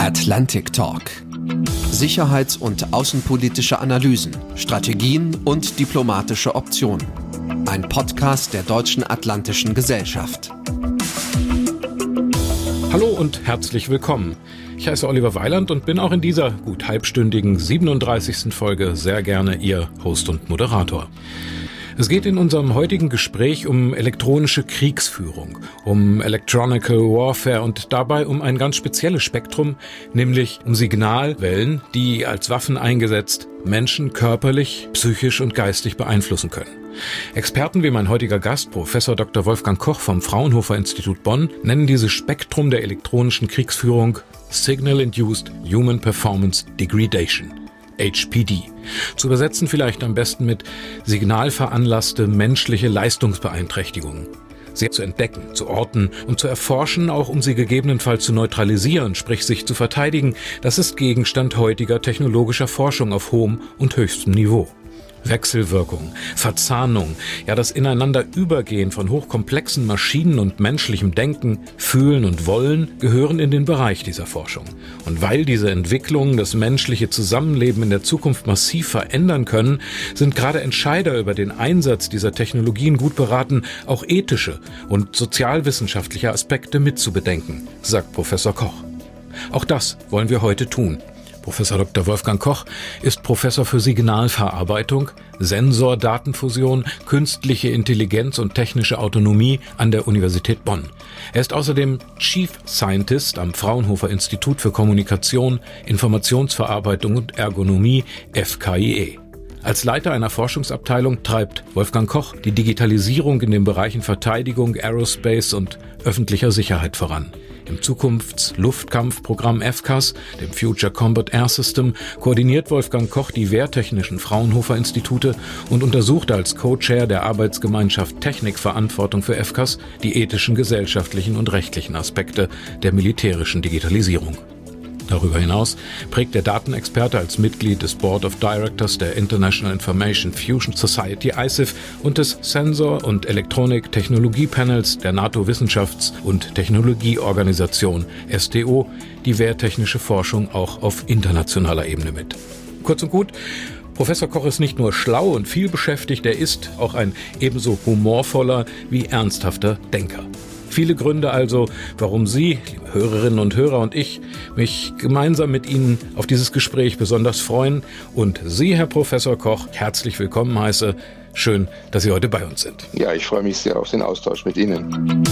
Atlantic Talk. Sicherheits- und außenpolitische Analysen, Strategien und diplomatische Optionen. Ein Podcast der Deutschen Atlantischen Gesellschaft. Hallo und herzlich willkommen. Ich heiße Oliver Weiland und bin auch in dieser gut halbstündigen 37. Folge sehr gerne Ihr Host und Moderator. Es geht in unserem heutigen Gespräch um elektronische Kriegsführung, um Electronical Warfare und dabei um ein ganz spezielles Spektrum, nämlich um Signalwellen, die als Waffen eingesetzt Menschen körperlich, psychisch und geistig beeinflussen können. Experten wie mein heutiger Gast, Professor Dr. Wolfgang Koch vom Fraunhofer Institut Bonn, nennen dieses Spektrum der elektronischen Kriegsführung Signal Induced Human Performance Degradation. HPD. Zu übersetzen vielleicht am besten mit signalveranlasste menschliche Leistungsbeeinträchtigungen. Sie zu entdecken, zu orten und zu erforschen, auch um sie gegebenenfalls zu neutralisieren, sprich sich zu verteidigen, das ist Gegenstand heutiger technologischer Forschung auf hohem und höchstem Niveau. Wechselwirkung, Verzahnung, ja das Ineinanderübergehen von hochkomplexen Maschinen und menschlichem Denken, Fühlen und Wollen gehören in den Bereich dieser Forschung. Und weil diese Entwicklungen das menschliche Zusammenleben in der Zukunft massiv verändern können, sind gerade Entscheider über den Einsatz dieser Technologien gut beraten, auch ethische und sozialwissenschaftliche Aspekte mitzubedenken, sagt Professor Koch. Auch das wollen wir heute tun. Professor Dr. Wolfgang Koch ist Professor für Signalverarbeitung, Sensordatenfusion, künstliche Intelligenz und technische Autonomie an der Universität Bonn. Er ist außerdem Chief Scientist am Fraunhofer Institut für Kommunikation, Informationsverarbeitung und Ergonomie FKIE. Als Leiter einer Forschungsabteilung treibt Wolfgang Koch die Digitalisierung in den Bereichen Verteidigung, Aerospace und öffentlicher Sicherheit voran. Im Zukunfts-Luftkampfprogramm FCAS, dem Future Combat Air System, koordiniert Wolfgang Koch die wehrtechnischen Fraunhofer Institute und untersucht als Co-Chair der Arbeitsgemeinschaft Technikverantwortung für FCAS die ethischen, gesellschaftlichen und rechtlichen Aspekte der militärischen Digitalisierung. Darüber hinaus prägt der Datenexperte als Mitglied des Board of Directors der International Information Fusion Society ISIF und des Sensor- und Elektronik-Technologie-Panels der NATO-Wissenschafts- und Technologieorganisation STO die wehrtechnische Forschung auch auf internationaler Ebene mit. Kurz und gut, Professor Koch ist nicht nur schlau und viel beschäftigt, er ist auch ein ebenso humorvoller wie ernsthafter Denker. Viele Gründe also, warum Sie, liebe Hörerinnen und Hörer und ich, mich gemeinsam mit Ihnen auf dieses Gespräch besonders freuen und Sie, Herr Professor Koch, herzlich willkommen heiße. Schön, dass Sie heute bei uns sind. Ja, ich freue mich sehr auf den Austausch mit Ihnen.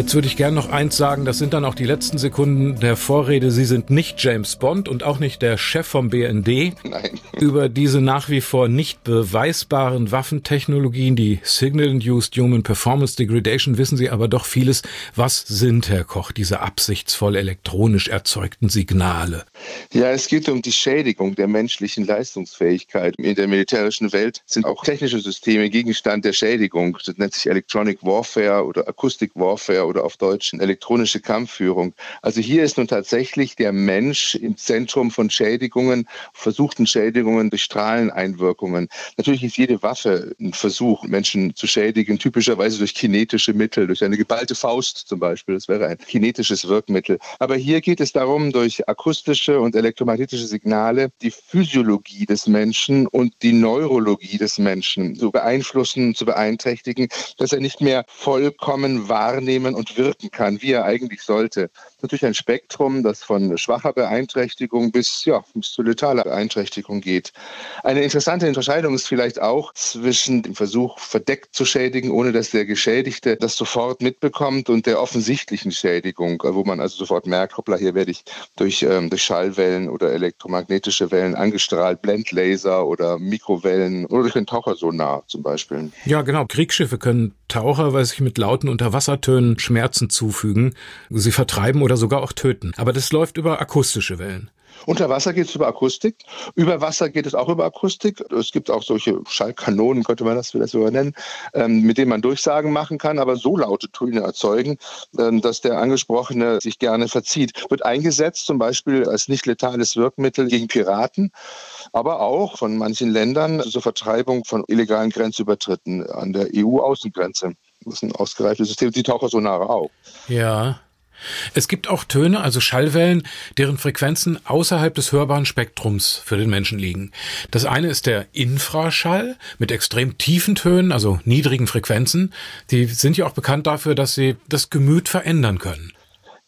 Jetzt würde ich gerne noch eins sagen, das sind dann auch die letzten Sekunden der Vorrede. Sie sind nicht James Bond und auch nicht der Chef vom BND. Nein. Über diese nach wie vor nicht beweisbaren Waffentechnologien, die Signal-Induced Human Performance Degradation, wissen Sie aber doch vieles. Was sind, Herr Koch, diese absichtsvoll elektronisch erzeugten Signale? Ja, es geht um die Schädigung der menschlichen Leistungsfähigkeit. In der militärischen Welt sind auch technische Systeme Gegenstand der Schädigung. Das nennt sich Electronic Warfare oder Acoustic Warfare oder auf Deutsch elektronische Kampfführung. Also hier ist nun tatsächlich der Mensch im Zentrum von Schädigungen, versuchten Schädigungen durch Strahleneinwirkungen. Natürlich ist jede Waffe ein Versuch, Menschen zu schädigen, typischerweise durch kinetische Mittel, durch eine geballte Faust zum Beispiel. Das wäre ein kinetisches Wirkmittel. Aber hier geht es darum, durch akustische und elektromagnetische Signale die Physiologie des Menschen und die Neurologie des Menschen zu beeinflussen, zu beeinträchtigen, dass er nicht mehr vollkommen wahrnehmen und wirken kann, wie er eigentlich sollte. Natürlich ein Spektrum, das von schwacher Beeinträchtigung bis, ja, bis zu letaler Beeinträchtigung geht. Eine interessante Unterscheidung ist vielleicht auch zwischen dem Versuch, verdeckt zu schädigen, ohne dass der Geschädigte das sofort mitbekommt, und der offensichtlichen Schädigung, wo man also sofort merkt, hoppla, hier werde ich durch, ähm, durch Schallwellen oder elektromagnetische Wellen angestrahlt, Blendlaser oder Mikrowellen oder durch ein Tauchersonar zum Beispiel. Ja, genau. Kriegsschiffe können Taucher, weiß ich, mit lauten Unterwassertönen Schmerzen zufügen, sie vertreiben oder sogar auch töten. Aber das läuft über akustische Wellen. Unter Wasser geht es über Akustik. Über Wasser geht es auch über Akustik. Es gibt auch solche Schallkanonen, könnte man das vielleicht sogar nennen, ähm, mit denen man Durchsagen machen kann, aber so laute Töne erzeugen, ähm, dass der Angesprochene sich gerne verzieht. Wird eingesetzt zum Beispiel als nicht letales Wirkmittel gegen Piraten, aber auch von manchen Ländern zur Vertreibung von illegalen Grenzübertritten an der EU-Außengrenze. Das ist ein ausgereiftes System. Die Tauchersonare auch. Ja. Es gibt auch Töne, also Schallwellen, deren Frequenzen außerhalb des hörbaren Spektrums für den Menschen liegen. Das eine ist der Infraschall mit extrem tiefen Tönen, also niedrigen Frequenzen. Die sind ja auch bekannt dafür, dass sie das Gemüt verändern können.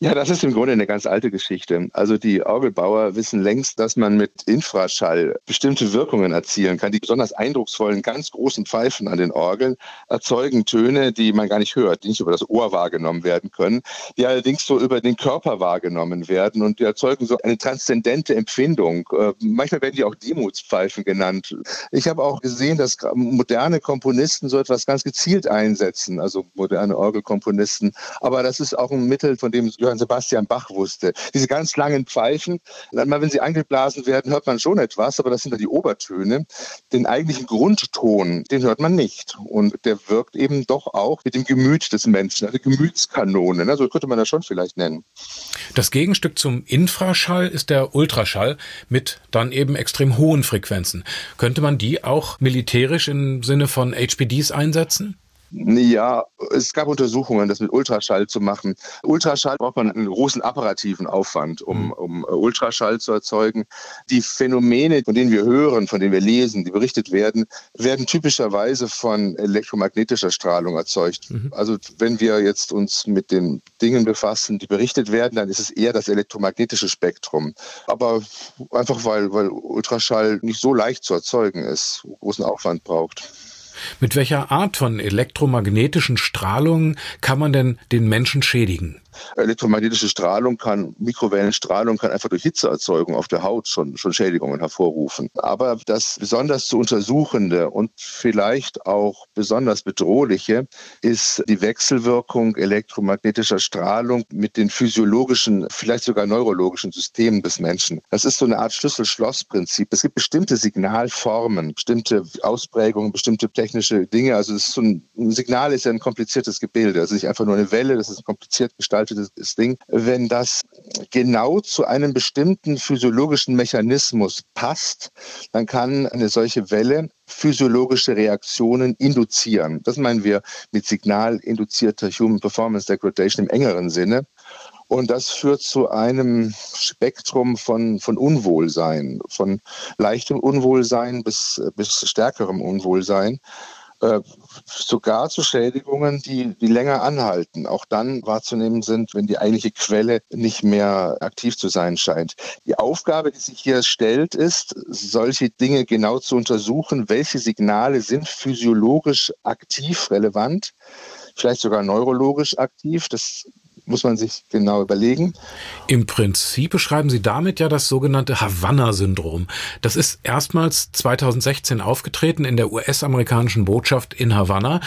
Ja, das ist im Grunde eine ganz alte Geschichte. Also die Orgelbauer wissen längst, dass man mit Infraschall bestimmte Wirkungen erzielen kann. Die besonders eindrucksvollen, ganz großen Pfeifen an den Orgeln erzeugen Töne, die man gar nicht hört, die nicht über das Ohr wahrgenommen werden können, die allerdings so über den Körper wahrgenommen werden und die erzeugen so eine transzendente Empfindung. Äh, manchmal werden die auch Demutspfeifen genannt. Ich habe auch gesehen, dass moderne Komponisten so etwas ganz gezielt einsetzen, also moderne Orgelkomponisten. Aber das ist auch ein Mittel, von dem Johann Sebastian Bach wusste. Diese ganz langen Pfeifen, wenn sie eingeblasen werden, hört man schon etwas, aber das sind dann die Obertöne. Den eigentlichen Grundton, den hört man nicht. Und der wirkt eben doch auch mit dem Gemüt des Menschen, also Gemütskanone. Ne? So könnte man das schon vielleicht nennen. Das Gegenstück zum Infraschall ist der Ultraschall mit dann eben extrem hohen Frequenzen. Könnte man die auch militärisch im Sinne von HPDs einsetzen? Ja, es gab Untersuchungen, das mit Ultraschall zu machen. Ultraschall braucht man einen großen apparativen Aufwand, um, mhm. um Ultraschall zu erzeugen. Die Phänomene, von denen wir hören, von denen wir lesen, die berichtet werden, werden typischerweise von elektromagnetischer Strahlung erzeugt. Mhm. Also wenn wir jetzt uns mit den Dingen befassen, die berichtet werden, dann ist es eher das elektromagnetische Spektrum. Aber einfach weil, weil Ultraschall nicht so leicht zu erzeugen ist, großen Aufwand braucht. Mit welcher Art von elektromagnetischen Strahlung kann man denn den Menschen schädigen? Elektromagnetische Strahlung kann, Mikrowellenstrahlung kann einfach durch Hitzeerzeugung auf der Haut schon, schon Schädigungen hervorrufen. Aber das besonders zu untersuchende und vielleicht auch besonders bedrohliche ist die Wechselwirkung elektromagnetischer Strahlung mit den physiologischen, vielleicht sogar neurologischen Systemen des Menschen. Das ist so eine Art Schlüssel-Schloss-Prinzip. Es gibt bestimmte Signalformen, bestimmte Ausprägungen, bestimmte technische Dinge. Also ist so ein, ein Signal ist ja ein kompliziertes Gebilde. Also nicht einfach nur eine Welle, das ist kompliziert gestaltet gestaltetes Ding, wenn das genau zu einem bestimmten physiologischen Mechanismus passt, dann kann eine solche Welle physiologische Reaktionen induzieren. Das meinen wir mit signalinduzierter Human Performance Degradation im engeren Sinne. Und das führt zu einem Spektrum von, von Unwohlsein, von leichtem Unwohlsein bis, bis stärkerem Unwohlsein. Äh, sogar zu Schädigungen, die, die länger anhalten, auch dann wahrzunehmen sind, wenn die eigentliche Quelle nicht mehr aktiv zu sein scheint. Die Aufgabe, die sich hier stellt, ist, solche Dinge genau zu untersuchen, welche Signale sind physiologisch aktiv relevant, vielleicht sogar neurologisch aktiv. Das muss man sich genau überlegen. Im Prinzip beschreiben Sie damit ja das sogenannte Havanna-Syndrom. Das ist erstmals 2016 aufgetreten in der US-amerikanischen Botschaft in Havanna.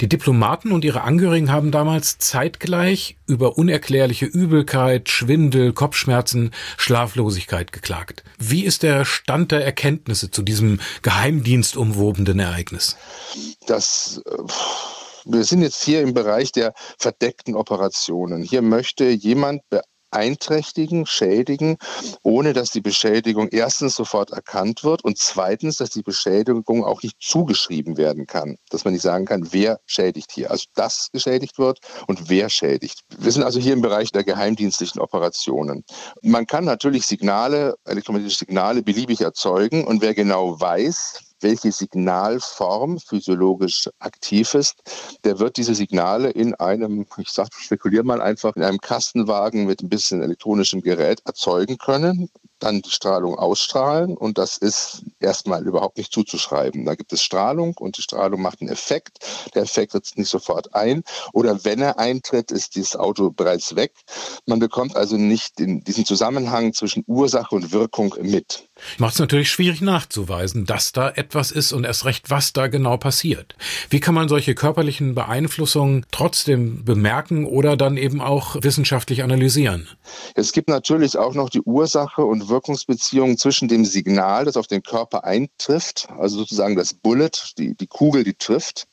Die Diplomaten und ihre Angehörigen haben damals zeitgleich über unerklärliche Übelkeit, Schwindel, Kopfschmerzen, Schlaflosigkeit geklagt. Wie ist der Stand der Erkenntnisse zu diesem geheimdienstumwobenen Ereignis? Das äh, wir sind jetzt hier im Bereich der verdeckten Operationen. Hier möchte jemand beeinträchtigen, schädigen, ohne dass die Beschädigung erstens sofort erkannt wird und zweitens, dass die Beschädigung auch nicht zugeschrieben werden kann. Dass man nicht sagen kann, wer schädigt hier. Also das geschädigt wird und wer schädigt. Wir sind also hier im Bereich der geheimdienstlichen Operationen. Man kann natürlich Signale, elektromagnetische Signale beliebig erzeugen und wer genau weiß, welche Signalform physiologisch aktiv ist, der wird diese Signale in einem, ich sag, spekuliere mal einfach, in einem Kastenwagen mit ein bisschen elektronischem Gerät erzeugen können, dann die Strahlung ausstrahlen und das ist erstmal überhaupt nicht zuzuschreiben. Da gibt es Strahlung und die Strahlung macht einen Effekt. Der Effekt tritt nicht sofort ein oder wenn er eintritt, ist dieses Auto bereits weg. Man bekommt also nicht in diesen Zusammenhang zwischen Ursache und Wirkung mit. Macht es natürlich schwierig nachzuweisen, dass da etwas ist und erst recht, was da genau passiert. Wie kann man solche körperlichen Beeinflussungen trotzdem bemerken oder dann eben auch wissenschaftlich analysieren? Es gibt natürlich auch noch die Ursache und Wirkungsbeziehung zwischen dem Signal, das auf den Körper eintrifft, also sozusagen das Bullet, die, die Kugel, die trifft.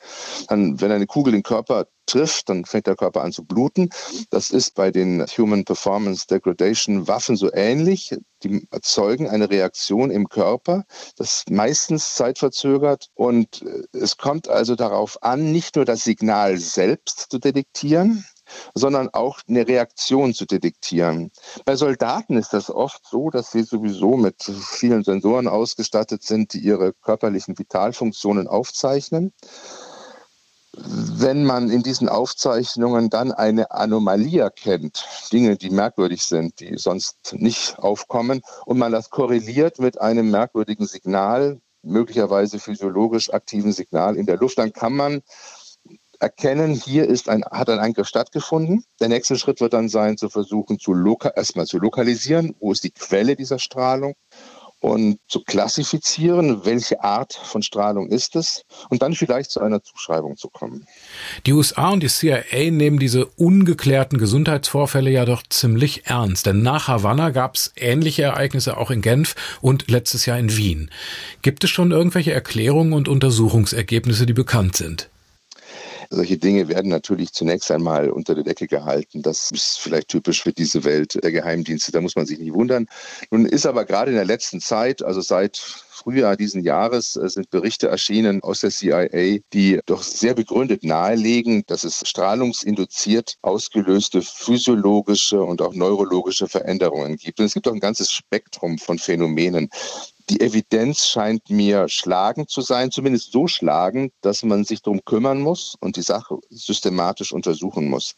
Dann, wenn eine Kugel den Körper trifft, dann fängt der Körper an zu bluten. Das ist bei den Human Performance Degradation Waffen so ähnlich. Die erzeugen eine Reaktion im Körper, das meistens zeitverzögert. Und äh, es kommt also darauf an, nicht nur das Signal selbst zu detektieren, sondern auch eine Reaktion zu detektieren. Bei Soldaten ist das oft so, dass sie sowieso mit vielen Sensoren ausgestattet sind, die ihre körperlichen Vitalfunktionen aufzeichnen wenn man in diesen Aufzeichnungen dann eine Anomalie erkennt, Dinge, die merkwürdig sind, die sonst nicht aufkommen, und man das korreliert mit einem merkwürdigen Signal, möglicherweise physiologisch aktiven Signal in der Luft, dann kann man erkennen, hier ist ein, hat ein Eingriff stattgefunden. Der nächste Schritt wird dann sein, zu versuchen, zu erstmal zu lokalisieren, wo ist die Quelle dieser Strahlung und zu klassifizieren, welche Art von Strahlung ist es und dann vielleicht zu einer Zuschreibung zu kommen. Die USA und die CIA nehmen diese ungeklärten Gesundheitsvorfälle ja doch ziemlich ernst, denn nach Havanna gab es ähnliche Ereignisse auch in Genf und letztes Jahr in Wien. Gibt es schon irgendwelche Erklärungen und Untersuchungsergebnisse, die bekannt sind? Solche Dinge werden natürlich zunächst einmal unter der Decke gehalten. Das ist vielleicht typisch für diese Welt der Geheimdienste. Da muss man sich nicht wundern. Nun ist aber gerade in der letzten Zeit, also seit Frühjahr diesen Jahres äh, sind Berichte erschienen aus der CIA, die doch sehr begründet nahelegen, dass es strahlungsinduziert ausgelöste physiologische und auch neurologische Veränderungen gibt. Und es gibt auch ein ganzes Spektrum von Phänomenen die Evidenz scheint mir schlagend zu sein, zumindest so schlagend, dass man sich darum kümmern muss und die Sache systematisch untersuchen muss.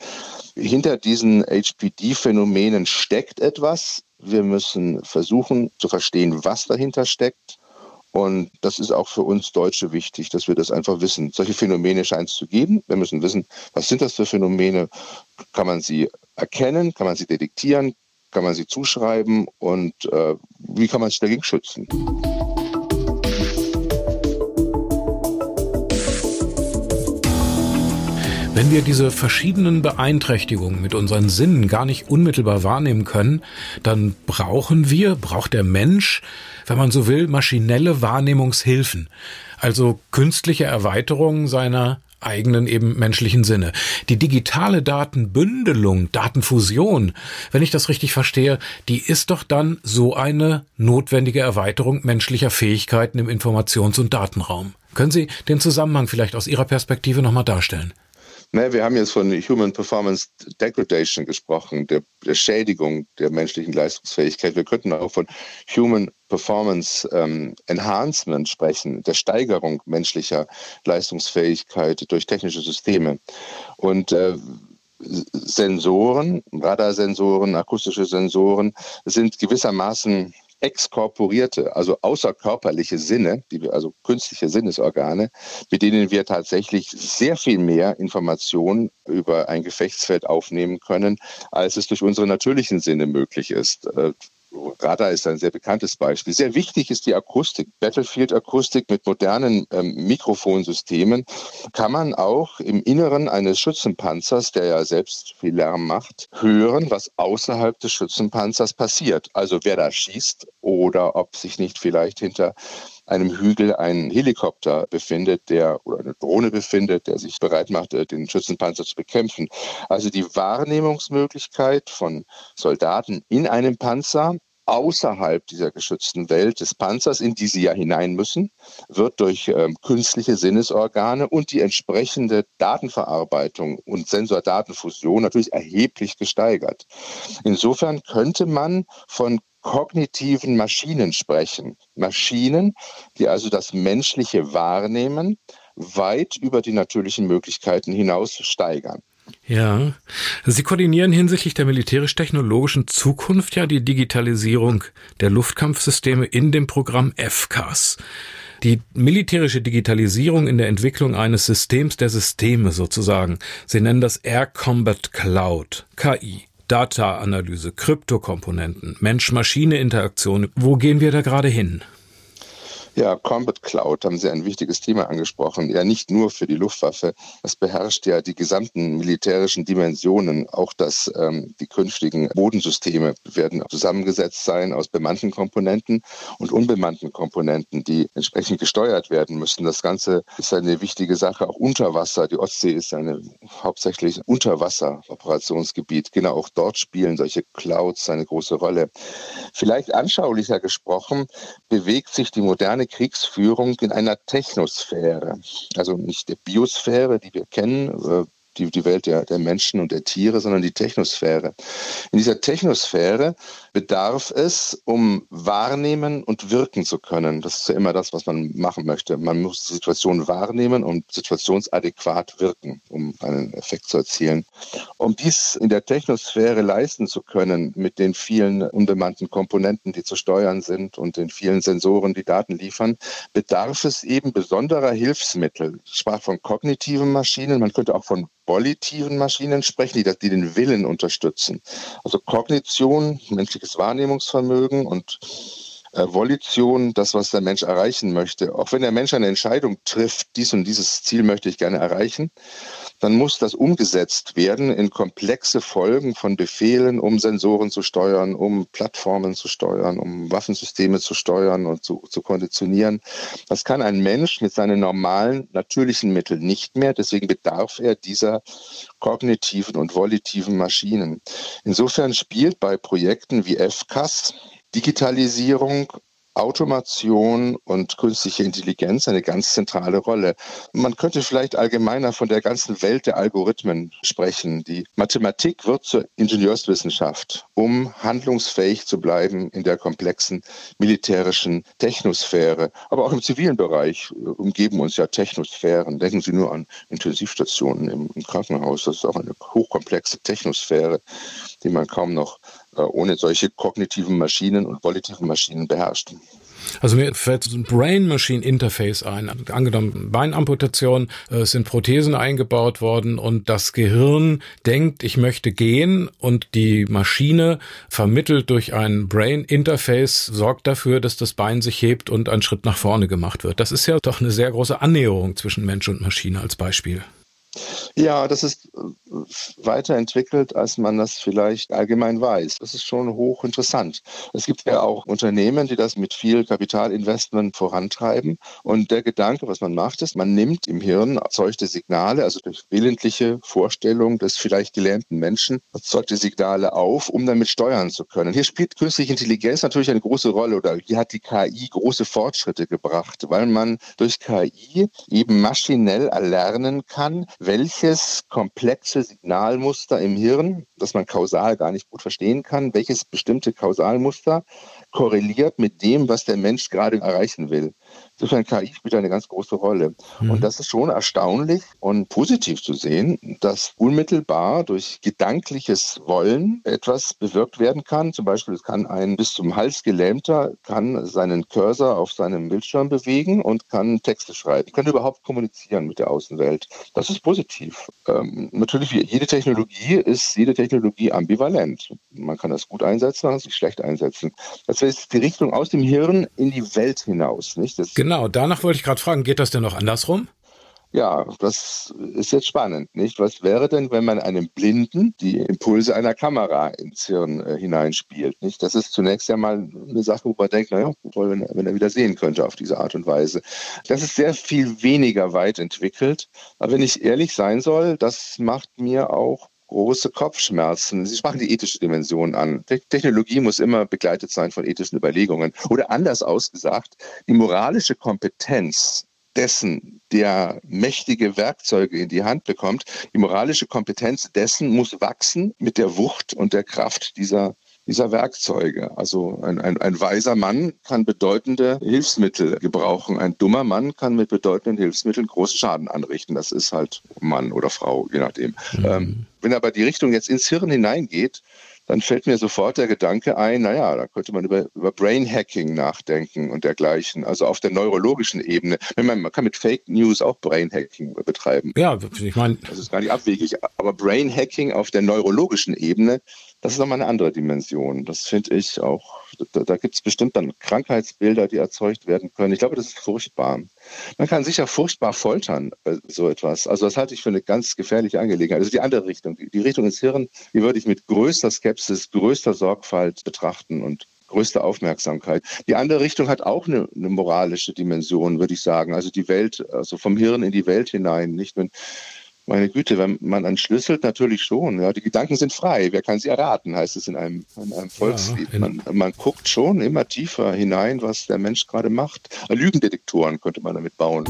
Hinter diesen HPD-Phänomenen steckt etwas. Wir müssen versuchen zu verstehen, was dahinter steckt. Und das ist auch für uns Deutsche wichtig, dass wir das einfach wissen. Solche Phänomene scheint es zu geben. Wir müssen wissen, was sind das für Phänomene? Kann man sie erkennen? Kann man sie detektieren? Kann man sie zuschreiben und äh, wie kann man sich dagegen schützen? Wenn wir diese verschiedenen Beeinträchtigungen mit unseren Sinnen gar nicht unmittelbar wahrnehmen können, dann brauchen wir, braucht der Mensch, wenn man so will, maschinelle Wahrnehmungshilfen, also künstliche Erweiterungen seiner eigenen eben menschlichen Sinne. Die digitale Datenbündelung, Datenfusion, wenn ich das richtig verstehe, die ist doch dann so eine notwendige Erweiterung menschlicher Fähigkeiten im Informations- und Datenraum. Können Sie den Zusammenhang vielleicht aus Ihrer Perspektive nochmal darstellen? Ne, wir haben jetzt von Human Performance Degradation gesprochen, der, der, Schädigung der menschlichen Leistungsfähigkeit. Wir könnten auch von Human Performance ähm, Enhancement sprechen, der Steigerung menschlicher Leistungsfähigkeit durch technische Systeme. Und äh, Sensoren, Radarsensoren, akustische Sensoren sind gewissermaßen exkorporierte, also außerkörperliche Sinne, die also künstliche Sinnesorgane, mit denen wir tatsächlich sehr viel mehr Informationen über ein Gefechtsfeld aufnehmen können, als es durch unsere natürlichen Sinne möglich ist. Radar ist ein sehr bekanntes Beispiel. Sehr wichtig ist die Akustik. Battlefield-Akustik mit modernen ähm, Mikrofonsystemen kann man auch im Inneren eines Schützenpanzers, der ja selbst viel Lärm macht, hören, was außerhalb des Schützenpanzers passiert. Also wer da schießt oder ob sich nicht vielleicht hinter einem Hügel ein Helikopter befindet, der oder eine Drohne befindet, der sich bereit macht, äh, den Schützenpanzer zu bekämpfen. Also die Wahrnehmungsmöglichkeit von Soldaten in einem Panzer außerhalb dieser geschützten Welt des Panzers, in die sie ja hinein müssen, wird durch ähm, künstliche Sinnesorgane und die entsprechende Datenverarbeitung und Sensordatenfusion natürlich erheblich gesteigert. Insofern könnte man von kognitiven Maschinen sprechen. Maschinen, die also das menschliche Wahrnehmen weit über die natürlichen Möglichkeiten hinaus steigern. Ja, Sie koordinieren hinsichtlich der militärisch-technologischen Zukunft ja die Digitalisierung der Luftkampfsysteme in dem Programm FCAS. Die militärische Digitalisierung in der Entwicklung eines Systems der Systeme sozusagen. Sie nennen das Air Combat Cloud, KI. Data-Analyse, Kryptokomponenten, Mensch-Maschine-Interaktion. Wo gehen wir da gerade hin? Ja, Combat Cloud haben Sie ein wichtiges Thema angesprochen. Ja, nicht nur für die Luftwaffe. Es beherrscht ja die gesamten militärischen Dimensionen. Auch das, ähm, die künftigen Bodensysteme werden zusammengesetzt sein aus bemannten Komponenten und unbemannten Komponenten, die entsprechend gesteuert werden müssen. Das Ganze ist eine wichtige Sache. Auch unter Wasser. Die Ostsee ist eine hauptsächlich Unterwasseroperationsgebiet. Genau auch dort spielen solche Clouds eine große Rolle. Vielleicht anschaulicher gesprochen bewegt sich die moderne moderne Kriegsführung in einer Technosphäre, also nicht der Biosphäre, die wir kennen, äh, die, die Welt der, der Menschen und der Tiere, sondern die Technosphäre. In dieser Technosphäre bedarf es, um wahrnehmen und wirken zu können. Das ist ja immer das, was man machen möchte. Man muss die Situation wahrnehmen und situationsadäquat wirken, um einen Effekt zu erzielen. Um dies in der Technosphäre leisten zu können, mit den vielen unbemannten Komponenten, die zu steuern sind und den vielen Sensoren, die Daten liefern, bedarf es eben besonderer Hilfsmittel. Ich sprach von kognitiven Maschinen, man könnte auch von volitiven Maschinen sprechen, die, die den Willen unterstützen. Also Kognition, menschliches Wahrnehmungsvermögen und äh, Volition, das, was der Mensch erreichen möchte. Auch wenn der Mensch eine Entscheidung trifft, dies und dieses Ziel möchte ich gerne erreichen, dann muss das umgesetzt werden in komplexe Folgen von Befehlen, um Sensoren zu steuern, um Plattformen zu steuern, um Waffensysteme zu steuern und zu, zu konditionieren. Das kann ein Mensch mit seinen normalen, natürlichen Mitteln nicht mehr. Deswegen bedarf er dieser kognitiven und volitiven Maschinen. Insofern spielt bei Projekten wie FCAS Digitalisierung Automation und künstliche Intelligenz eine ganz zentrale Rolle. Man könnte vielleicht allgemeiner von der ganzen Welt der Algorithmen sprechen. Die Mathematik wird zur Ingenieurswissenschaft, um handlungsfähig zu bleiben in der komplexen militärischen Technosphäre. Aber auch im zivilen Bereich umgeben uns ja Technosphären. Denken Sie nur an Intensivstationen im, Krankenhaus. Das ist auch eine hochkomplexe Technosphäre, die man kaum noch äh, ohne solche kognitiven Maschinen und volitiven Maschinen beherrscht. Also mir fällt so ein Brain-Machine-Interface ein. Angenommen, Beinamputation, äh, es sind Prothesen eingebaut worden und das Gehirn denkt, ich möchte gehen und die Maschine vermittelt durch ein Brain-Interface sorgt dafür, dass das Bein sich hebt und ein Schritt nach vorne gemacht wird. Das ist ja doch eine sehr große Annäherung zwischen Mensch und Maschine als Beispiel. Ja, das ist äh, weiterentwickelt, als man das vielleicht allgemein weiß. Das ist schon hochinteressant. Es gibt ja auch Unternehmen, die das mit viel Kapitalinvestment vorantreiben. Und der Gedanke, was man macht, ist, man nimmt im Hirn erzeugte Signale, also durch willentliche Vorstellung des vielleicht gelähmten Menschen, erzeugte Signale auf, um damit steuern zu können. Hier spielt künstliche Intelligenz natürlich eine große Rolle oder hier hat die KI große Fortschritte gebracht, weil man durch KI eben maschinell erlernen kann, welches komplexe Signalmuster im Hirn, das man kausal gar nicht gut verstehen kann, welches bestimmte Kausalmuster korreliert mit dem, was der Mensch gerade erreichen will. Insofern KI spielt eine ganz große Rolle. Mhm. Und das ist schon erstaunlich und positiv zu sehen, dass unmittelbar durch gedankliches Wollen etwas bewirkt werden kann. Zum Beispiel, es kann ein bis zum Hals gelähmter kann seinen Cursor auf seinem Bildschirm bewegen und kann Texte schreiben, kann überhaupt kommunizieren mit der Außenwelt. Das ist positiv. Ähm, natürlich, jede Technologie ist jede Technologie ambivalent. Man kann das gut einsetzen, man kann es schlecht einsetzen. Das heißt, die Richtung aus dem Hirn in die Welt hinaus. Nicht? Das Genau, danach wollte ich gerade fragen, geht das denn noch andersrum? Ja, das ist jetzt spannend, nicht? Was wäre denn, wenn man einem Blinden die Impulse einer Kamera ins Hirn äh, hineinspielt, nicht? Das ist zunächst ja mal eine Sache, wo man denkt, naja, wenn, wenn er wieder sehen könnte auf diese Art und Weise. Das ist sehr viel weniger weit entwickelt. Aber wenn ich ehrlich sein soll, das macht mir auch große Kopfschmerzen. Sie sprachen die ethische Dimension an. Technologie muss immer begleitet sein von ethischen Überlegungen. Oder anders ausgesagt, die moralische Kompetenz dessen, der mächtige Werkzeuge in die Hand bekommt, die moralische Kompetenz dessen muss wachsen mit der Wucht und der Kraft dieser dieser Werkzeuge. Also ein, ein, ein weiser Mann kann bedeutende Hilfsmittel gebrauchen. Ein dummer Mann kann mit bedeutenden Hilfsmitteln großen Schaden anrichten. Das ist halt Mann oder Frau, je nachdem. Mhm. Ähm, wenn aber die Richtung jetzt ins Hirn hineingeht, dann fällt mir sofort der Gedanke ein, naja, da könnte man über, über Brain Hacking nachdenken und dergleichen, also auf der neurologischen Ebene. Man, man kann mit Fake News auch Brain Hacking betreiben. Ja, ich meine. Das ist gar nicht abwegig, aber Brain Hacking auf der neurologischen Ebene, das ist nochmal eine andere Dimension. Das finde ich auch, da, da gibt es bestimmt dann Krankheitsbilder, die erzeugt werden können. Ich glaube, das ist furchtbar. Man kann sicher furchtbar foltern, äh, so etwas. Also das halte ich für eine ganz gefährliche Angelegenheit. Also die andere Richtung, die Richtung ins Hirn, die würde ich mit größter Skepsis, größter Sorgfalt betrachten und größte Aufmerksamkeit. Die andere Richtung hat auch eine, eine, moralische Dimension, würde ich sagen. Also die Welt, also vom Hirn in die Welt hinein. Nicht wenn meine Güte, wenn man entschlüsselt, natürlich schon. Ja, die Gedanken sind frei. Wer kann sie erraten, heißt es in einem, in einem Volkslied. Ja, man, man, guckt schon immer tiefer hinein, was der Mensch gerade macht. Lügendetektoren könnte man damit bauen.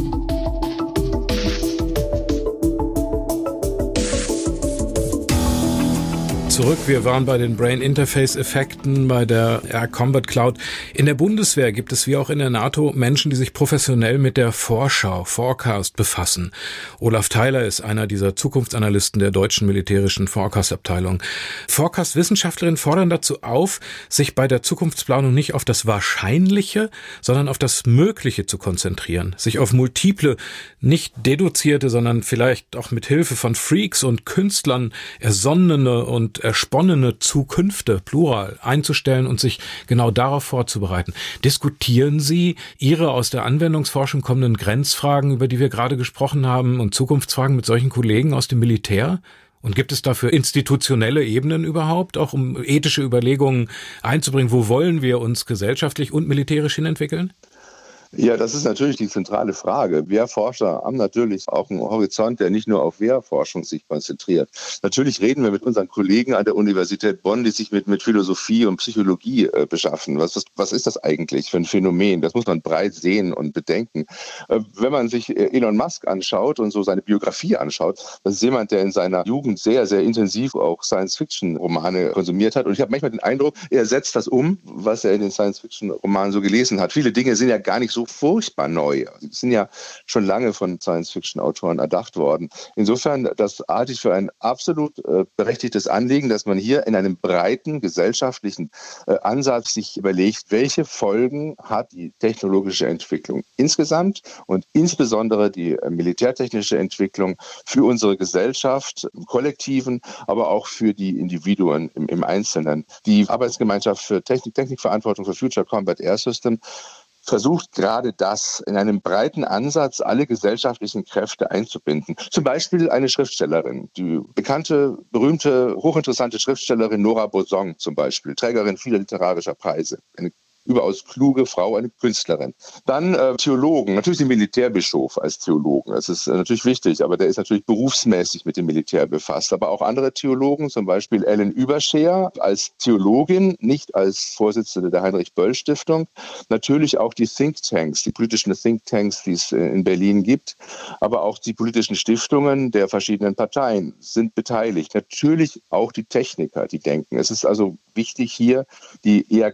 Zurück. Wir waren bei den Brain Interface Effekten, bei der Air Combat Cloud. In der Bundeswehr gibt es wie auch in der NATO Menschen, die sich professionell mit der Vorschau, Forecast befassen. Olaf Theiler ist einer dieser Zukunftsanalysten der deutschen militärischen Forecast-Abteilung. Forecast-Wissenschaftlerinnen fordern dazu auf, sich bei der Zukunftsplanung nicht auf das Wahrscheinliche, sondern auf das Mögliche zu konzentrieren, sich auf multiple, nicht deduzierte, sondern vielleicht auch mit Hilfe von Freaks und Künstlern ersonnene und ersponnene Zukünfte, plural, einzustellen und sich genau darauf vorzubereiten. Diskutieren Sie Ihre aus der Anwendungsforschung kommenden Grenzfragen, über die wir gerade gesprochen haben, und Zukunftsfragen mit solchen Kollegen aus dem Militär? Und gibt es dafür institutionelle Ebenen überhaupt, auch um ethische Überlegungen einzubringen? Wo wollen wir uns gesellschaftlich und militärisch hin entwickeln? Ja, das ist natürlich die zentrale Frage. Wehrforscher haben natürlich auch einen Horizont, der nicht nur auf Wehrforschung sich konzentriert. Natürlich reden wir mit unseren Kollegen an der Universität Bonn, die sich mit, mit Philosophie und Psychologie äh, beschaffen. Was, was, was ist das eigentlich für ein Phänomen? Das muss man breit sehen und bedenken. Äh, wenn man sich äh, Elon Musk anschaut und so seine Biografie anschaut, das ist jemand, der in seiner Jugend sehr, sehr intensiv auch Science-Fiction-Romane konsumiert hat. Und ich habe manchmal den Eindruck, er setzt das um, was er in den Science-Fiction-Romanen so gelesen hat. Viele Dinge sind ja gar nicht so furchtbar neu. Die sind ja schon lange von Science-Fiction-Autoren erdacht worden. Insofern, das halte ich für ein absolut äh, berechtigtes Anliegen, dass man hier in einem breiten gesellschaftlichen äh, Ansatz sich überlegt, welche Folgen hat die technologische Entwicklung insgesamt und insbesondere die äh, militärtechnische Entwicklung für unsere Gesellschaft im Kollektiven, aber auch für die Individuen im, im Einzelnen. Die Arbeitsgemeinschaft für Technik, Technikverantwortung für Future Combat Air System versucht gerade das in einem breiten Ansatz alle gesellschaftlichen Kräfte einzubinden. Zum Beispiel eine Schriftstellerin, die bekannte, berühmte, hochinteressante Schriftstellerin Nora Bosong zum Beispiel, Trägerin vieler literarischer Preise, eine überaus kluge Frau, eine Künstlerin. Dann äh, Theologen, natürlich den Militärbischof als Theologen. Das ist äh, natürlich wichtig, aber der ist natürlich berufsmäßig mit dem Militär befasst. Aber auch andere Theologen, zum Beispiel Ellen Überscheer als Theologin, nicht als Vorsitzende der Heinrich-Böll-Stiftung. Natürlich auch die Thinktanks, die politischen Thinktanks, die es äh, in Berlin gibt, aber auch die politischen Stiftungen der verschiedenen Parteien sind beteiligt. Natürlich auch die Techniker, die denken. Es ist also wichtig hier, die eher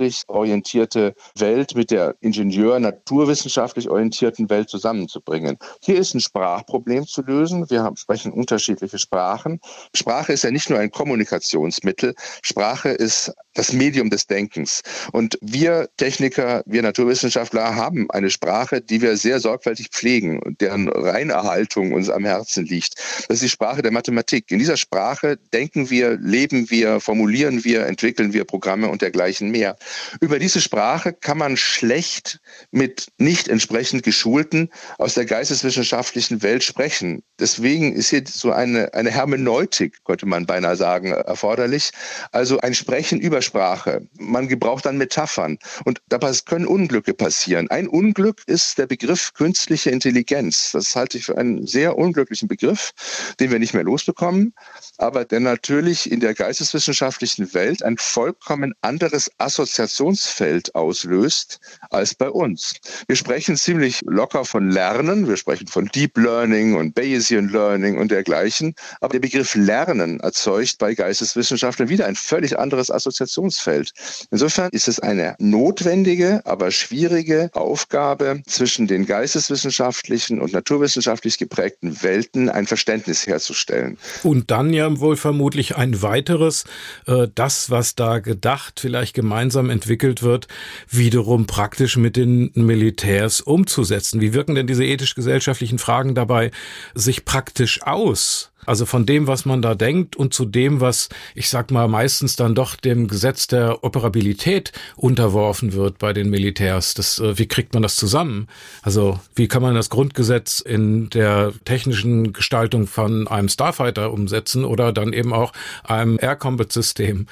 geisteswissenschaftlich orientierte Welt mit der ingenieur-naturwissenschaftlich orientierten Welt zusammenzubringen. Hier ist ein Sprachproblem zu lösen. Wir haben, sprechen unterschiedliche Sprachen. Sprache ist ja nicht nur ein Kommunikationsmittel. Sprache ist das Medium des Denkens. Und wir Techniker, wir Naturwissenschaftler haben eine Sprache, die wir sehr sorgfältig pflegen und deren Reinerhaltung uns am Herzen liegt. Das ist die Sprache der Mathematik. In dieser Sprache denken wir, leben wir, formulieren wir, entwickeln wir Programme und dergleichen mehr. Über diese Sprache kann man schlecht mit nicht entsprechend geschulten aus der geisteswissenschaftlichen Welt sprechen. Deswegen ist hier so eine, eine Hermeneutik, könnte man beinahe sagen, erforderlich. Also ein Sprechen über Sprache. Man gebraucht dann Metaphern. Und dabei können Unglücke passieren. Ein Unglück ist der Begriff künstliche Intelligenz. Das halte ich für einen sehr unglücklichen Begriff, den wir nicht mehr losbekommen, aber der natürlich in der geisteswissenschaftlichen Welt ein vollkommen anderes Assoziationsfeld auslöst als bei uns. Wir sprechen ziemlich locker von Lernen, wir sprechen von Deep Learning und Bayesian Learning und dergleichen, aber der Begriff Lernen erzeugt bei Geisteswissenschaftlern wieder ein völlig anderes Assoziationsfeld. Insofern ist es eine notwendige, aber schwierige Aufgabe, zwischen den geisteswissenschaftlichen und naturwissenschaftlich geprägten Welten ein Verständnis herzustellen. Und dann ja wohl vermutlich ein weiteres, äh, das, was da gedacht, vielleicht gemeinsam entwickelt wird, wiederum praktisch mit den Militärs umzusetzen. Wie wirken denn diese ethisch-gesellschaftlichen Fragen dabei sich praktisch aus? Also von dem, was man da denkt und zu dem, was, ich sag mal, meistens dann doch dem Gesetz der Operabilität unterworfen wird bei den Militärs. Das, äh, wie kriegt man das zusammen? Also wie kann man das Grundgesetz in der technischen Gestaltung von einem Starfighter umsetzen oder dann eben auch einem Air Combat System?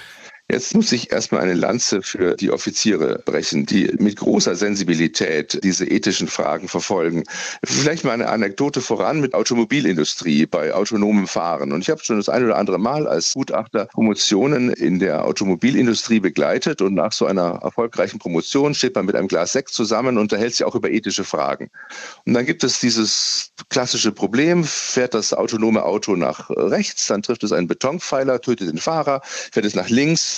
Jetzt muss ich erstmal eine Lanze für die Offiziere brechen, die mit großer Sensibilität diese ethischen Fragen verfolgen. Vielleicht mal eine Anekdote voran mit Automobilindustrie bei autonomem Fahren. Und ich habe schon das ein oder andere Mal als Gutachter Promotionen in der Automobilindustrie begleitet und nach so einer erfolgreichen Promotion steht man mit einem Glas Sekt zusammen und unterhält sich auch über ethische Fragen. Und dann gibt es dieses klassische Problem, fährt das autonome Auto nach rechts, dann trifft es einen Betonpfeiler, tötet den Fahrer, fährt es nach links,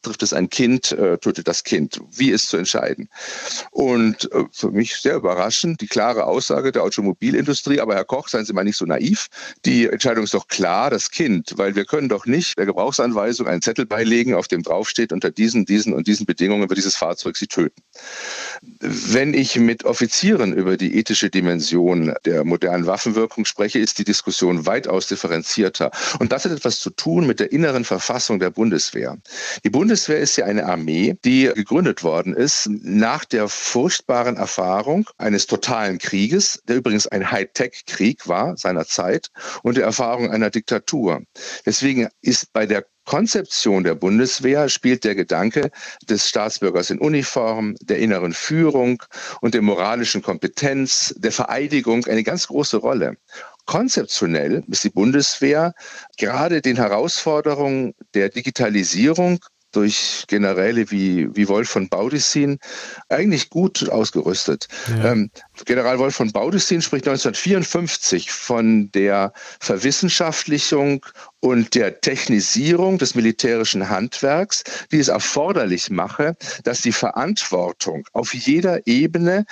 trifft es ein Kind, äh, tötet das Kind. Wie ist zu entscheiden? Und äh, für mich sehr überraschend die klare Aussage der Automobilindustrie, aber Herr Koch, seien Sie mal nicht so naiv. Die Entscheidung ist doch klar, das Kind, weil wir können doch nicht der Gebrauchsanweisung einen Zettel beilegen, auf dem draufsteht, unter diesen, diesen und diesen Bedingungen wird dieses Fahrzeug Sie töten. Wenn ich mit Offizieren über die ethische Dimension der modernen Waffenwirkung spreche, ist die Diskussion weitaus differenzierter. Und das hat etwas zu tun mit der inneren Verfassung der Bundeswehr. Die Bundeswehr ist ja eine Armee, die gegründet worden ist nach der furchtbaren Erfahrung eines totalen Krieges, der übrigens ein Hightech-Krieg war seiner Zeit, und der Erfahrung einer Diktatur. Deswegen ist bei der Konzeption der Bundeswehr spielt der Gedanke des Staatsbürgers in Uniform, der inneren Führung und der moralischen Kompetenz, der Vereidigung eine ganz große Rolle. Konzeptionell ist die Bundeswehr gerade den Herausforderungen der Digitalisierung durch Generäle wie, wie Wolf von Baudissin eigentlich gut ausgerüstet. Ja. Ähm, General Wolf von Baudissin spricht 1954 von der Verwissenschaftlichung und der Technisierung des militärischen Handwerks, die es erforderlich mache, dass die Verantwortung auf jeder Ebene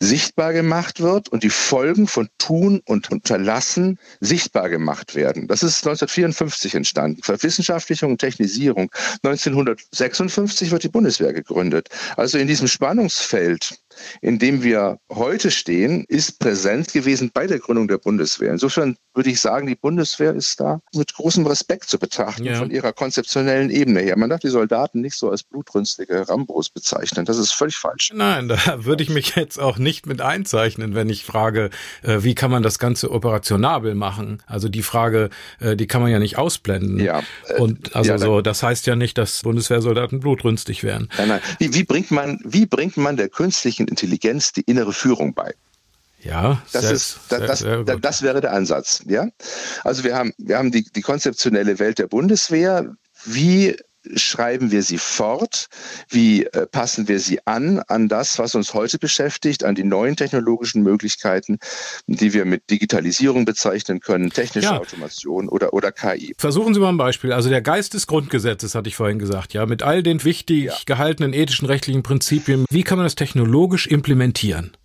sichtbar gemacht wird und die Folgen von Tun und Unterlassen sichtbar gemacht werden. Das ist 1954 entstanden. Verwissenschaftlichung und Technisierung. 1956 wird die Bundeswehr gegründet. Also in diesem Spannungsfeld in dem wir heute stehen, ist präsent gewesen bei der Gründung der Bundeswehr. Insofern würde ich sagen, die Bundeswehr ist da mit großem Respekt zu betrachten ja. von ihrer konzeptionellen Ebene her. Man darf die Soldaten nicht so als blutrünstige Rambos bezeichnen. Das ist völlig falsch. Nein, da würde ich mich jetzt auch nicht mit einzeichnen, wenn ich frage, äh, wie kann man das Ganze operationabel machen? Also die Frage, äh, die kann man ja nicht ausblenden. Ja. Äh, Und also ja, so, das heißt ja nicht, dass Bundeswehrsoldaten blutrünstig wären. Nein, nein. Wie, wie bringt man, wie bringt man der künstlichen künstlichen Intelligenz die innere Führung bei. Ja, das, sehr, ist, das, das, sehr, sehr das, wäre der Ansatz. Ja? Also wir haben, wir haben die, die konzeptionelle Welt der Bundeswehr. Wie schreiben wir sie fort? Wie äh, passen wir sie an an das, was uns heute beschäftigt, an die neuen technologischen Möglichkeiten, die wir mit Digitalisierung bezeichnen können, technische ja. Automation oder, oder KI? Versuchen Sie mal ein Beispiel. Also der Geist des Grundgesetzes, hatte ich vorhin gesagt, ja, mit all den wichtig ja. gehaltenen ethischen, rechtlichen Prinzipien. Wie kann man das technologisch implementieren?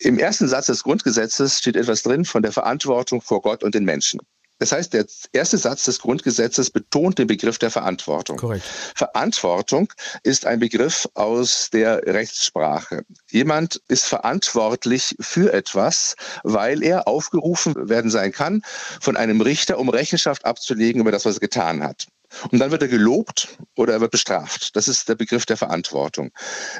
Im ersten Satz des Grundgesetzes steht etwas drin von der Verantwortung vor Gott und den Menschen. Das heißt, der erste Satz des Grundgesetzes betont den Begriff der Verantwortung. Korrekt. Verantwortung ist ein Begriff aus der Rechtssprache. Jemand ist verantwortlich für etwas, weil er aufgerufen werden sein kann von einem Richter, um Rechenschaft abzulegen über das, was er getan hat. Und dann wird er gelobt oder er wird bestraft. Das ist der Begriff der Verantwortung.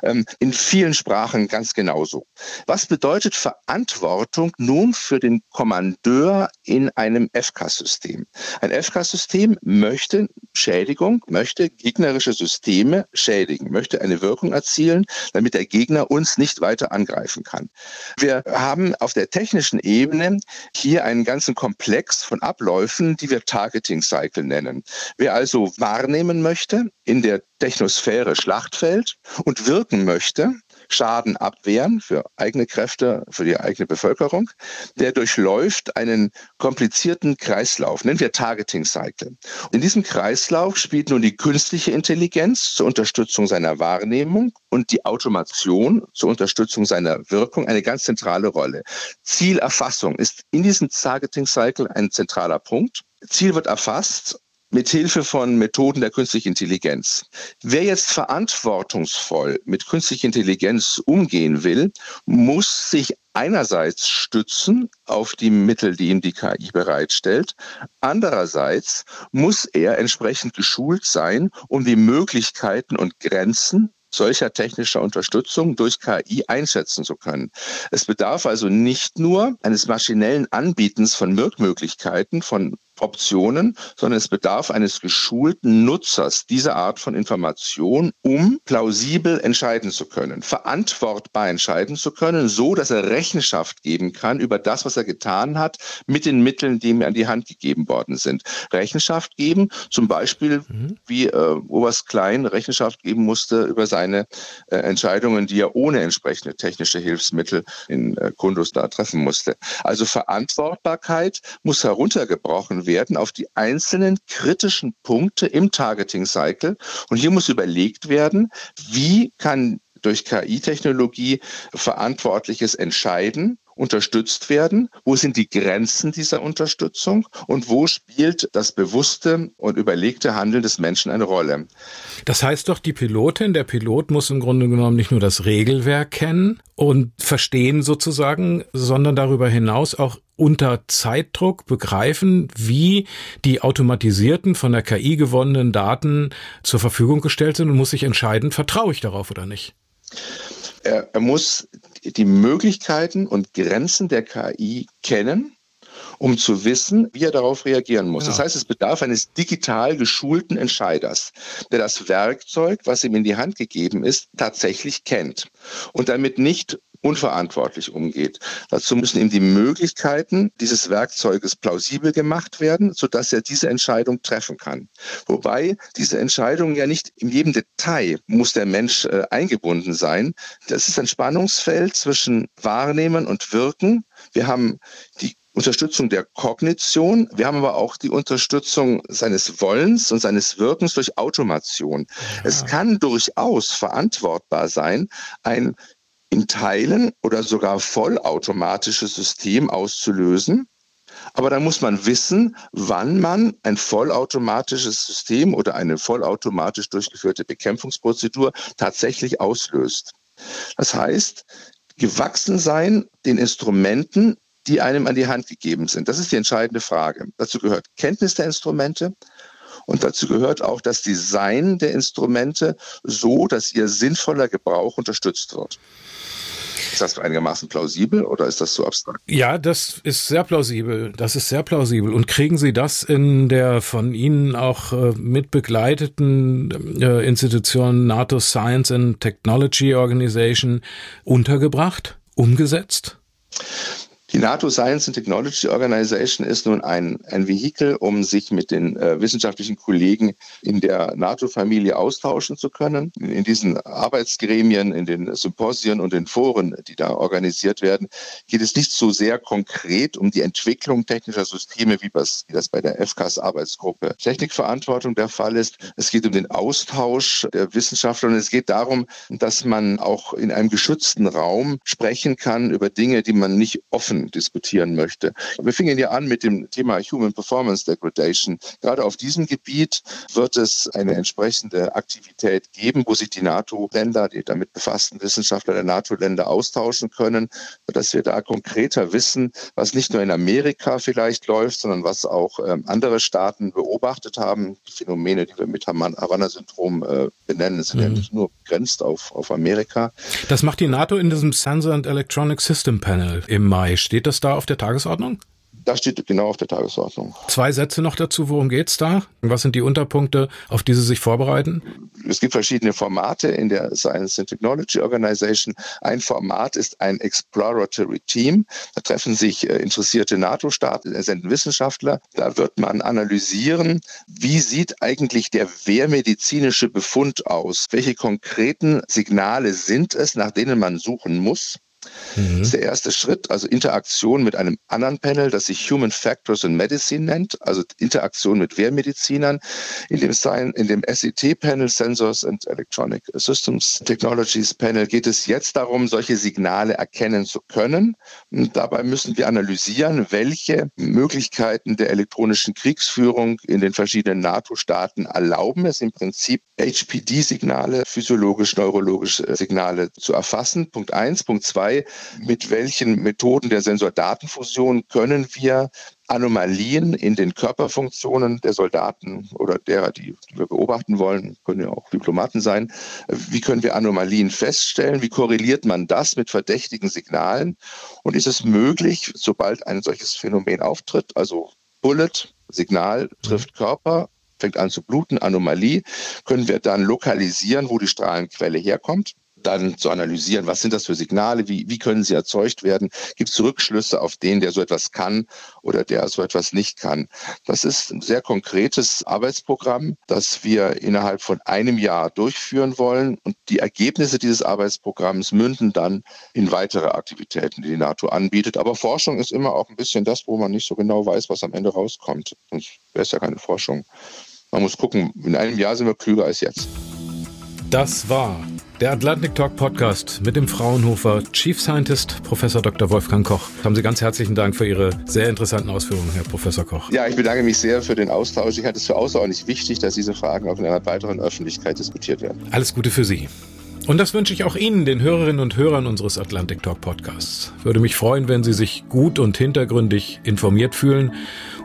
Ähm, in vielen Sprachen ganz genauso. Was bedeutet Verantwortung nun für den Kommandeur in einem FK-System? Ein FK-System möchte Schädigung, möchte gegnerische Systeme schädigen, möchte eine Wirkung erzielen, damit der Gegner uns nicht weiter angreifen kann. Wir haben auf der technischen Ebene hier einen ganzen Komplex von Abläufen, die wir Targeting Cycle nennen. Wer also wahrnehmen möchte in der Technosphäre Schlachtfeld und wirken möchte, Schaden abwehren für eigene Kräfte, für die eigene Bevölkerung, der durchläuft einen komplizierten Kreislauf, nennen wir Targeting Cycle. In diesem Kreislauf spielt nun die künstliche Intelligenz zur Unterstützung seiner Wahrnehmung und die Automation zur Unterstützung seiner Wirkung eine ganz zentrale Rolle. Zielerfassung ist in diesem Targeting Cycle ein zentraler Punkt. Ziel wird erfasst mit Hilfe von Methoden der künstlichen Intelligenz. Wer jetzt verantwortungsvoll mit künstlicher Intelligenz umgehen will, muss sich einerseits stützen auf die Mittel, die ihm die KI bereitstellt. Andererseits muss er entsprechend geschult sein, um die Möglichkeiten und Grenzen solcher technischer Unterstützung durch KI einschätzen zu können. Es bedarf also nicht nur eines maschinellen Anbietens von Wirkmöglichkeiten, von Optionen, sondern es bedarf eines geschulten Nutzers dieser Art von Information, um plausibel entscheiden zu können, verantwortbar entscheiden zu können, so dass er Rechenschaft geben kann über das, was er getan hat, mit den Mitteln, die ihm an die Hand gegeben worden sind. Rechenschaft geben, zum Beispiel mhm. wie äh, Oberst Klein Rechenschaft geben musste über seine äh, Entscheidungen, die er ohne entsprechende technische Hilfsmittel in äh, Kundus da treffen musste. Also Verantwortbarkeit muss heruntergebrochen werden auf die einzelnen kritischen Punkte im Targeting Cycle. Und hier muss überlegt werden, wie kann durch KI-Technologie Verantwortliches entscheiden unterstützt werden? Wo sind die Grenzen dieser Unterstützung? Und wo spielt das bewusste und überlegte Handeln des Menschen eine Rolle? Das heißt doch, die Pilotin, der Pilot muss im Grunde genommen nicht nur das Regelwerk kennen und verstehen sozusagen, sondern darüber hinaus auch unter Zeitdruck begreifen, wie die automatisierten von der KI gewonnenen Daten zur Verfügung gestellt sind und muss sich entscheiden, vertraue ich darauf oder nicht? Er, er muss die Möglichkeiten und Grenzen der KI kennen um zu wissen, wie er darauf reagieren muss. Genau. Das heißt, es bedarf eines digital geschulten Entscheiders, der das Werkzeug, was ihm in die Hand gegeben ist, tatsächlich kennt und damit nicht unverantwortlich umgeht. Dazu müssen ihm die Möglichkeiten dieses Werkzeuges plausibel gemacht werden, sodass er diese Entscheidung treffen kann. Wobei diese Entscheidung ja nicht in jedem Detail muss der Mensch äh, eingebunden sein. Das ist ein Spannungsfeld zwischen Wahrnehmen und Wirken. Wir haben die Unterstützung der Kognition. Wir haben aber auch die Unterstützung seines Wollens und seines Wirkens durch Automation. Ja. Es kann durchaus verantwortbar sein, ein in Teilen oder sogar vollautomatisches System auszulösen. Aber da muss man wissen, wann man ein vollautomatisches System oder eine vollautomatisch durchgeführte Bekämpfungsprozedur tatsächlich auslöst. Das heißt, gewachsen sein den Instrumenten, die einem an die Hand gegeben sind. Das ist die entscheidende Frage. Dazu gehört Kenntnis der Instrumente, und dazu gehört auch das Design der Instrumente so, dass ihr sinnvoller Gebrauch unterstützt wird. Ist das einigermaßen plausibel oder ist das zu abstrakt? Ja, das ist sehr plausibel. Das ist sehr plausibel. Und kriegen Sie das in der von Ihnen auch äh, mit begleiteten äh, Institution NATO Science and Technology Organization untergebracht, umgesetzt? Die NATO Science and Technology Organization ist nun ein, ein Vehikel, um sich mit den äh, wissenschaftlichen Kollegen in der NATO-Familie austauschen zu können. In diesen Arbeitsgremien, in den Symposien und den Foren, die da organisiert werden, geht es nicht so sehr konkret um die Entwicklung technischer Systeme, wie das, wie das bei der FKs Arbeitsgruppe Technikverantwortung der Fall ist. Es geht um den Austausch der Wissenschaftler und es geht darum, dass man auch in einem geschützten Raum sprechen kann über Dinge, die man nicht offen diskutieren möchte. Wir fingen ja an mit dem Thema Human Performance Degradation. Gerade auf diesem Gebiet wird es eine entsprechende Aktivität geben, wo sich die NATO-Länder, die damit befassten Wissenschaftler der NATO-Länder austauschen können, sodass wir da konkreter wissen, was nicht nur in Amerika vielleicht läuft, sondern was auch ähm, andere Staaten beobachtet haben. Die Phänomene, die wir mit Havanna-Syndrom äh, benennen, sind mhm. ja nicht nur begrenzt auf, auf Amerika. Das macht die NATO in diesem Sensor and Electronic System Panel im Mai. Steht das da auf der Tagesordnung? Das steht genau auf der Tagesordnung. Zwei Sätze noch dazu, worum geht es da? Was sind die Unterpunkte, auf die Sie sich vorbereiten? Es gibt verschiedene Formate in der Science and Technology Organization. Ein Format ist ein Exploratory Team. Da treffen sich äh, interessierte NATO-Staaten, senden Wissenschaftler. Da wird man analysieren, wie sieht eigentlich der wehrmedizinische Befund aus? Welche konkreten Signale sind es, nach denen man suchen muss? Mhm. Das ist der erste Schritt, also Interaktion mit einem anderen Panel, das sich Human Factors in Medicine nennt, also Interaktion mit Wehrmedizinern. In dem, dem SET-Panel, Sensors and Electronic Systems Technologies Panel, geht es jetzt darum, solche Signale erkennen zu können. Und dabei müssen wir analysieren, welche Möglichkeiten der elektronischen Kriegsführung in den verschiedenen NATO-Staaten erlauben es im Prinzip, HPD-Signale, physiologisch-neurologische Signale zu erfassen. Punkt eins. Punkt zwei, mit welchen Methoden der Sensordatenfusion können wir Anomalien in den Körperfunktionen der Soldaten oder derer, die, die, wir beobachten wollen, können ja auch Diplomaten sein. Wie können wir Anomalien feststellen? Wie korreliert man das mit verdächtigen Signalen? Und ist es möglich, sobald ein solches Phänomen auftritt, also Bullet, Signal trifft Körper, fängt an zu bluten, Anomalie, können wir dann lokalisieren, wo die Strahlenquelle herkommt dann zu analysieren, was sind das für Signale, wie, wie können sie erzeugt werden, gibt es Rückschlüsse auf den, der so etwas kann oder der so etwas nicht kann. Das ist ein sehr konkretes Arbeitsprogramm, das wir innerhalb von einem Jahr durchführen wollen und die Ergebnisse dieses Arbeitsprogramms münden dann in weitere Aktivitäten, die die NATO anbietet. Aber Forschung ist immer auch ein bisschen das, wo man nicht so genau weiß, was am Ende rauskommt. Sonst wäre es ja keine Forschung. Man muss gucken, in einem Jahr sind wir klüger als jetzt. Das war der Atlantic Talk Podcast mit dem Fraunhofer Chief Scientist Professor Dr. Wolfgang Koch. Haben Sie ganz herzlichen Dank für Ihre sehr interessanten Ausführungen, Herr Professor Koch. Ja, ich bedanke mich sehr für den Austausch. Ich halte es für außerordentlich wichtig, dass diese Fragen auch in einer weiteren Öffentlichkeit diskutiert werden. Alles Gute für Sie. Und das wünsche ich auch Ihnen, den Hörerinnen und Hörern unseres Atlantic Talk Podcasts. Würde mich freuen, wenn Sie sich gut und hintergründig informiert fühlen,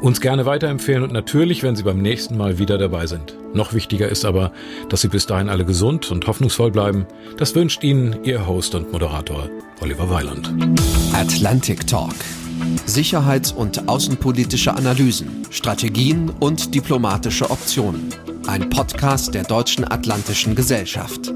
uns gerne weiterempfehlen und natürlich, wenn Sie beim nächsten Mal wieder dabei sind. Noch wichtiger ist aber, dass Sie bis dahin alle gesund und hoffnungsvoll bleiben. Das wünscht Ihnen Ihr Host und Moderator Oliver Weiland. Atlantic Talk. Sicherheits- und außenpolitische Analysen, Strategien und diplomatische Optionen. Ein Podcast der Deutschen Atlantischen Gesellschaft.